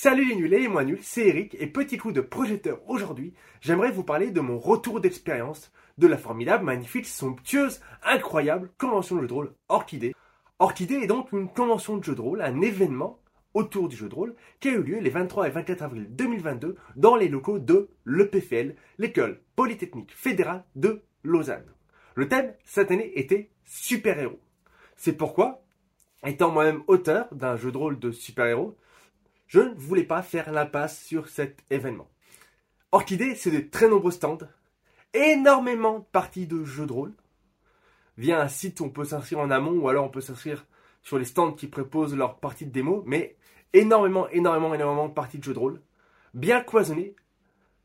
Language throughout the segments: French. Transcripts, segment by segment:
Salut les nuls et les moins nuls, c'est Eric et petit coup de projecteur aujourd'hui, j'aimerais vous parler de mon retour d'expérience de la formidable, magnifique, somptueuse, incroyable convention de jeu de rôle Orchidée. Orchidée est donc une convention de jeu de rôle, un événement autour du jeu de rôle qui a eu lieu les 23 et 24 avril 2022 dans les locaux de l'EPFL, l'école polytechnique fédérale de Lausanne. Le thème cette année était super-héros. C'est pourquoi, étant moi-même auteur d'un jeu de rôle de super-héros, je ne voulais pas faire l'impasse sur cet événement. Orchidée, c'est de très nombreux stands, énormément de parties de jeux de rôle. Via un site où on peut s'inscrire en amont ou alors on peut s'inscrire sur les stands qui proposent leurs parties de démo, mais énormément, énormément, énormément de parties de jeux de rôle, bien cloisonnées,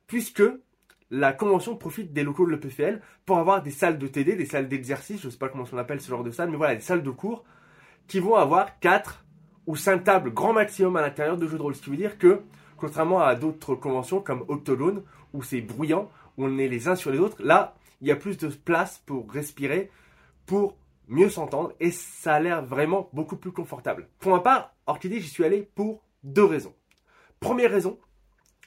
puisque la convention profite des locaux de l'EPFL pour avoir des salles de TD, des salles d'exercice, je ne sais pas comment on appelle ce genre de salles, mais voilà, des salles de cours qui vont avoir 4 ou 5 tables grand maximum à l'intérieur de jeux de rôle. Ce qui veut dire que, contrairement à d'autres conventions comme Octogone, où c'est bruyant, où on est les uns sur les autres, là, il y a plus de place pour respirer, pour mieux s'entendre, et ça a l'air vraiment beaucoup plus confortable. Pour ma part, Orchidée, j'y suis allé pour deux raisons. Première raison,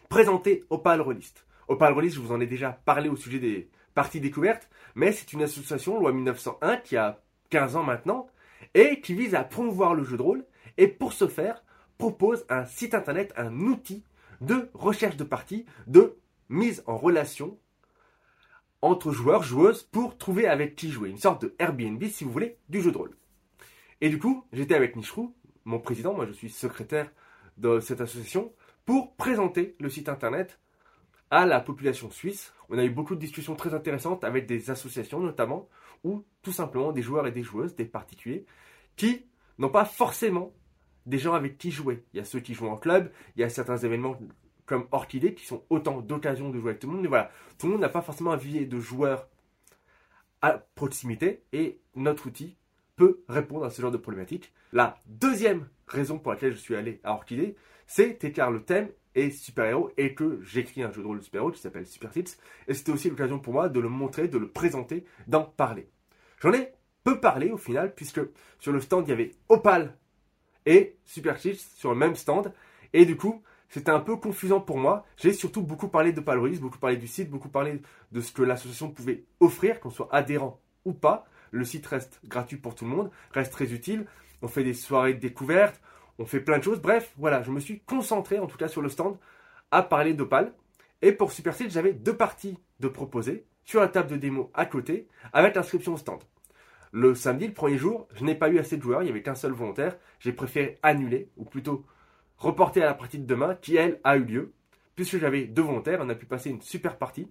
présenter Opal Rollist. Opal Rollist, je vous en ai déjà parlé au sujet des parties découvertes, mais c'est une association, loi 1901, qui a 15 ans maintenant, et qui vise à promouvoir le jeu de rôle et pour ce faire propose un site internet, un outil de recherche de parties, de mise en relation entre joueurs, joueuses pour trouver avec qui jouer. Une sorte de Airbnb, si vous voulez, du jeu de rôle. Et du coup, j'étais avec Nishrou, mon président, moi je suis secrétaire de cette association, pour présenter le site internet à la population suisse. On a eu beaucoup de discussions très intéressantes avec des associations notamment, ou tout simplement des joueurs et des joueuses, des particuliers, qui n'ont pas forcément des gens avec qui jouer. Il y a ceux qui jouent en club, il y a certains événements comme Orchidée qui sont autant d'occasions de jouer avec tout le monde. Mais voilà, tout le monde n'a pas forcément un vivier de joueurs à proximité et notre outil peut répondre à ce genre de problématique. La deuxième raison pour laquelle je suis allé à Orchidée, c'est car le thème est super-héros et que j'écris un jeu de rôle de super-héros qui s'appelle Super Hits. Et c'était aussi l'occasion pour moi de le montrer, de le présenter, d'en parler. J'en ai peu parlé au final, puisque sur le stand il y avait Opal et Super sur le même stand. Et du coup, c'était un peu confusant pour moi. J'ai surtout beaucoup parlé de Paloris, beaucoup parlé du site, beaucoup parlé de ce que l'association pouvait offrir, qu'on soit adhérent ou pas. Le site reste gratuit pour tout le monde, reste très utile. On fait des soirées de découverte, on fait plein de choses. Bref, voilà, je me suis concentré, en tout cas sur le stand, à parler d'Opal. Et pour Super j'avais deux parties de proposer sur la table de démo à côté, avec l'inscription au stand. Le samedi, le premier jour, je n'ai pas eu assez de joueurs, il n'y avait qu'un seul volontaire. J'ai préféré annuler, ou plutôt reporter à la partie de demain, qui elle a eu lieu. Puisque j'avais deux volontaires, on a pu passer une super partie.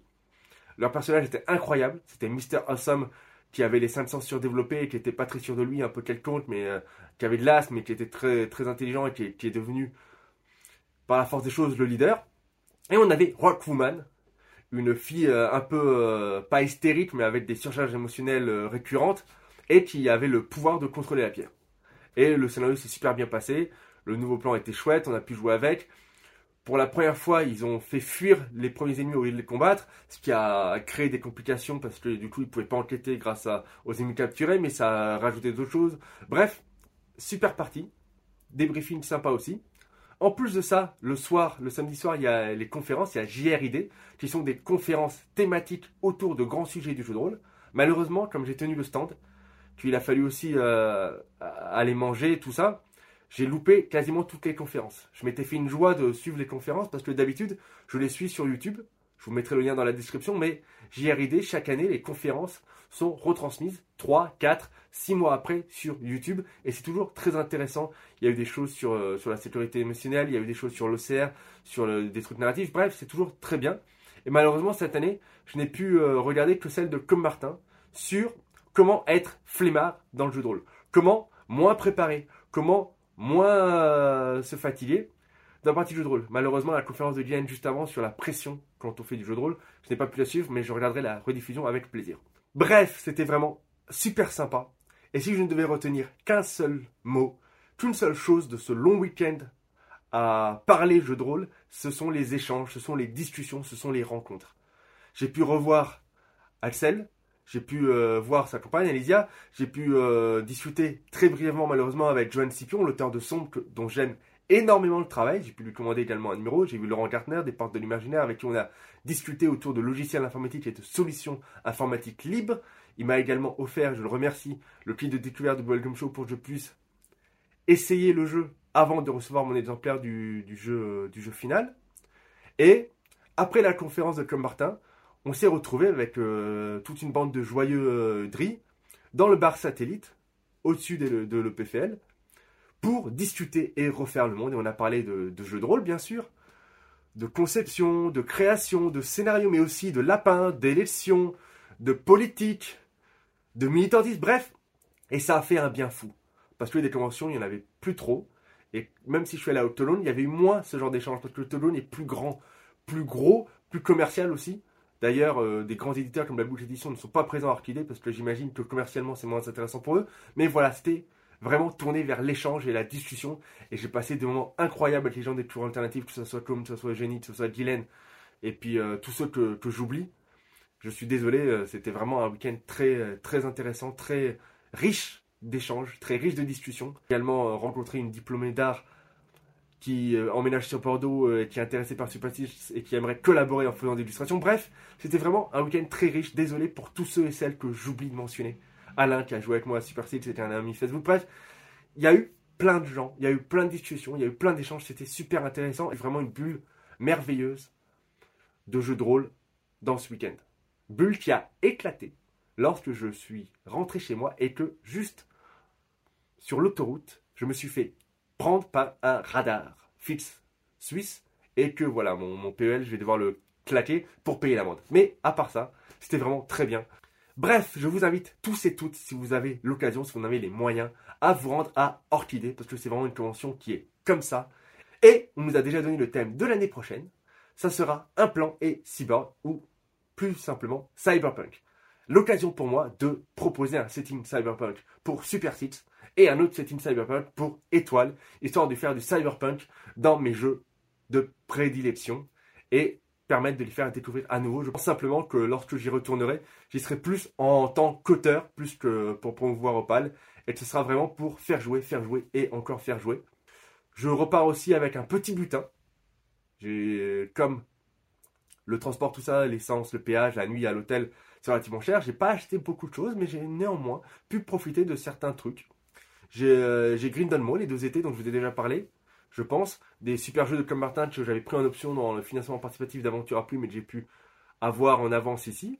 Leur personnage était incroyable. C'était Mr. Awesome qui avait les 500 surdéveloppés et qui était pas très sûr de lui, un peu quelconque, mais euh, qui avait de l'asthme mais qui était très, très intelligent et qui, est devenu, par la force des choses, le leader. Et on avait Rockwoman, une fille euh, un peu, euh, pas hystérique, mais avec des surcharges émotionnelles récurrentes et qui avait le pouvoir de contrôler la pierre. Et le scénario s'est super bien passé, le nouveau plan était chouette, on a pu jouer avec. Pour la première fois, ils ont fait fuir les premiers ennemis au lieu de les combattre, ce qui a créé des complications parce que du coup ils pouvaient pas enquêter grâce aux ennemis capturés, mais ça a rajouté d'autres choses. Bref, super partie, débriefing sympa aussi. En plus de ça, le soir, le samedi soir, il y a les conférences, il y a JRID, qui sont des conférences thématiques autour de grands sujets du jeu de rôle. Malheureusement, comme j'ai tenu le stand, qu'il a fallu aussi euh, aller manger, tout ça, j'ai loupé quasiment toutes les conférences. Je m'étais fait une joie de suivre les conférences parce que d'habitude, je les suis sur YouTube. Je vous mettrai le lien dans la description, mais JRID, chaque année, les conférences sont retransmises 3, 4, 6 mois après sur YouTube et c'est toujours très intéressant. Il y a eu des choses sur, euh, la sécurité émotionnelle, il y a eu des choses sur l'OCR, sur des trucs narratifs, bref, c'est toujours très bien. Et malheureusement, cette année, je n'ai pu euh, regarder que celle de Comme Martin sur comment être flemmard dans le jeu de rôle? Comment moins préparer? Comment moins euh, se fatiguer d'un partie de jeu de rôle? Malheureusement, la conférence de Diane juste avant sur la pression quand on fait du jeu de rôle, je n'ai pas pu la suivre, mais je regarderai la rediffusion avec plaisir. Bref, c'était vraiment super sympa. Et si je ne devais retenir qu'un seul mot, qu'une seule chose de ce long week-end à parler jeu de rôle, ce sont les échanges, ce sont les discussions, ce sont les rencontres. J'ai pu revoir Axel, j'ai pu euh, voir sa compagne, Alicia. J'ai pu euh, discuter très brièvement, malheureusement, avec Joanne Scipion, l'auteur de Sombre, dont j'aime énormément de travail. J'ai pu lui commander également un numéro. J'ai vu Laurent Gartner des Portes de l'Imaginaire avec qui on a discuté autour de logiciels informatiques et de solutions informatiques libres. Il m'a également offert, je le remercie, le kit de découverte de Welcome Show pour que je puisse essayer le jeu avant de recevoir mon exemplaire du, jeu, du jeu final. Et après la conférence de Club Martin, on s'est retrouvé avec euh, toute une bande de joyeux euh, dris dans le bar satellite, au-dessus de, l'EPFL, pour discuter et refaire le monde. Et on a parlé de, jeux de rôle, bien sûr, de conception, de création, de scénario, mais aussi de lapins, d'élections, de politique, de militantisme, bref. Et ça a fait un bien fou. Parce que des conventions, il n'y en avait plus trop. Et même si je suis allé à Octolone, il y avait moins ce genre d'échange. Parce que Octolone est plus grand, plus gros, plus commercial aussi. D'ailleurs, euh, des grands éditeurs comme la Bouche Édition ne sont pas présents à Orchidée parce que j'imagine que commercialement c'est moins intéressant pour eux. Mais voilà, c'était vraiment tourné vers l'échange et la discussion. Et j'ai passé des moments incroyables avec les gens des tours alternatives, que ce soit Comme, que ce soit Jenny, que ce soit Guylaine, et puis euh, tous ceux que, j'oublie. Je suis désolé, euh, c'était vraiment un week-end très, très intéressant, très riche d'échanges, très riche de discussions. Également rencontré une diplômée d'art qui euh, emménage sur Bordeaux, euh, qui est intéressé par Superstitious et qui aimerait collaborer en faisant des illustrations. Bref, c'était vraiment un week-end très riche. Désolé pour tous ceux et celles que j'oublie de mentionner. Alain qui a joué avec moi à Superstitious, c'était un ami Facebook. Bref, il y a eu plein de gens, il y a eu plein de discussions, il y a eu plein d'échanges. C'était super intéressant et vraiment une bulle merveilleuse de jeux de rôle dans ce week-end. Bulle qui a éclaté lorsque je suis rentré chez moi et que juste sur l'autoroute, je me suis fait prendre par un radar fixe suisse et que voilà, mon, mon PEL, je vais devoir le claquer pour payer l'amende. Mais à part ça, c'était vraiment très bien. Bref, je vous invite tous et toutes, si vous avez l'occasion, si vous en avez les moyens, à vous rendre à Orchidée, parce que c'est vraiment une convention qui est comme ça. Et on nous a déjà donné le thème de l'année prochaine. Ça sera un plan et cyborg, ou plus simplement cyberpunk. L'occasion pour moi de proposer un setting cyberpunk pour Super Six et un autre setting cyberpunk pour étoile, histoire de faire du cyberpunk dans mes jeux de prédilection et permettre de les faire découvrir à nouveau. Je pense simplement que lorsque j'y retournerai, j'y serai plus en tant qu'auteur, plus que pour promouvoir Opal, et ce sera vraiment pour faire jouer, faire jouer et encore faire jouer. Je repars aussi avec un petit butin. Comme le transport, tout ça, l'essence, le péage, la nuit à l'hôtel, c'est relativement cher. J'ai pas acheté beaucoup de choses, mais j'ai néanmoins pu profiter de certains trucs. J'ai euh, Grindel Mall les deux étés dont je vous ai déjà parlé, je pense. Des super jeux de Club Martin que j'avais pris en option dans le financement participatif d'Aventure à Plus, mais que j'ai pu avoir en avance ici.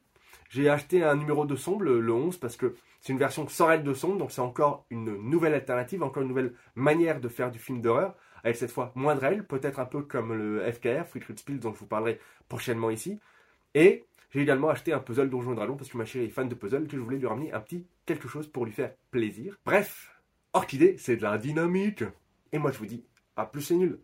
J'ai acheté un numéro de sombre, le, 11, parce que c'est une version sans règle de sombre, donc c'est encore une nouvelle alternative, encore une nouvelle manière de faire du film d'horreur, avec cette fois moins de règles, peut-être un peu comme le FKR, Friedrich Spiel, dont je vous parlerai prochainement ici. Et j'ai également acheté un puzzle Donjon Dragon, parce que ma chérie est fan de puzzle, que je voulais lui ramener un petit quelque chose pour lui faire plaisir. Bref, Orchidée, c'est de la dynamique. Et moi, je vous dis, à plus c'est nul.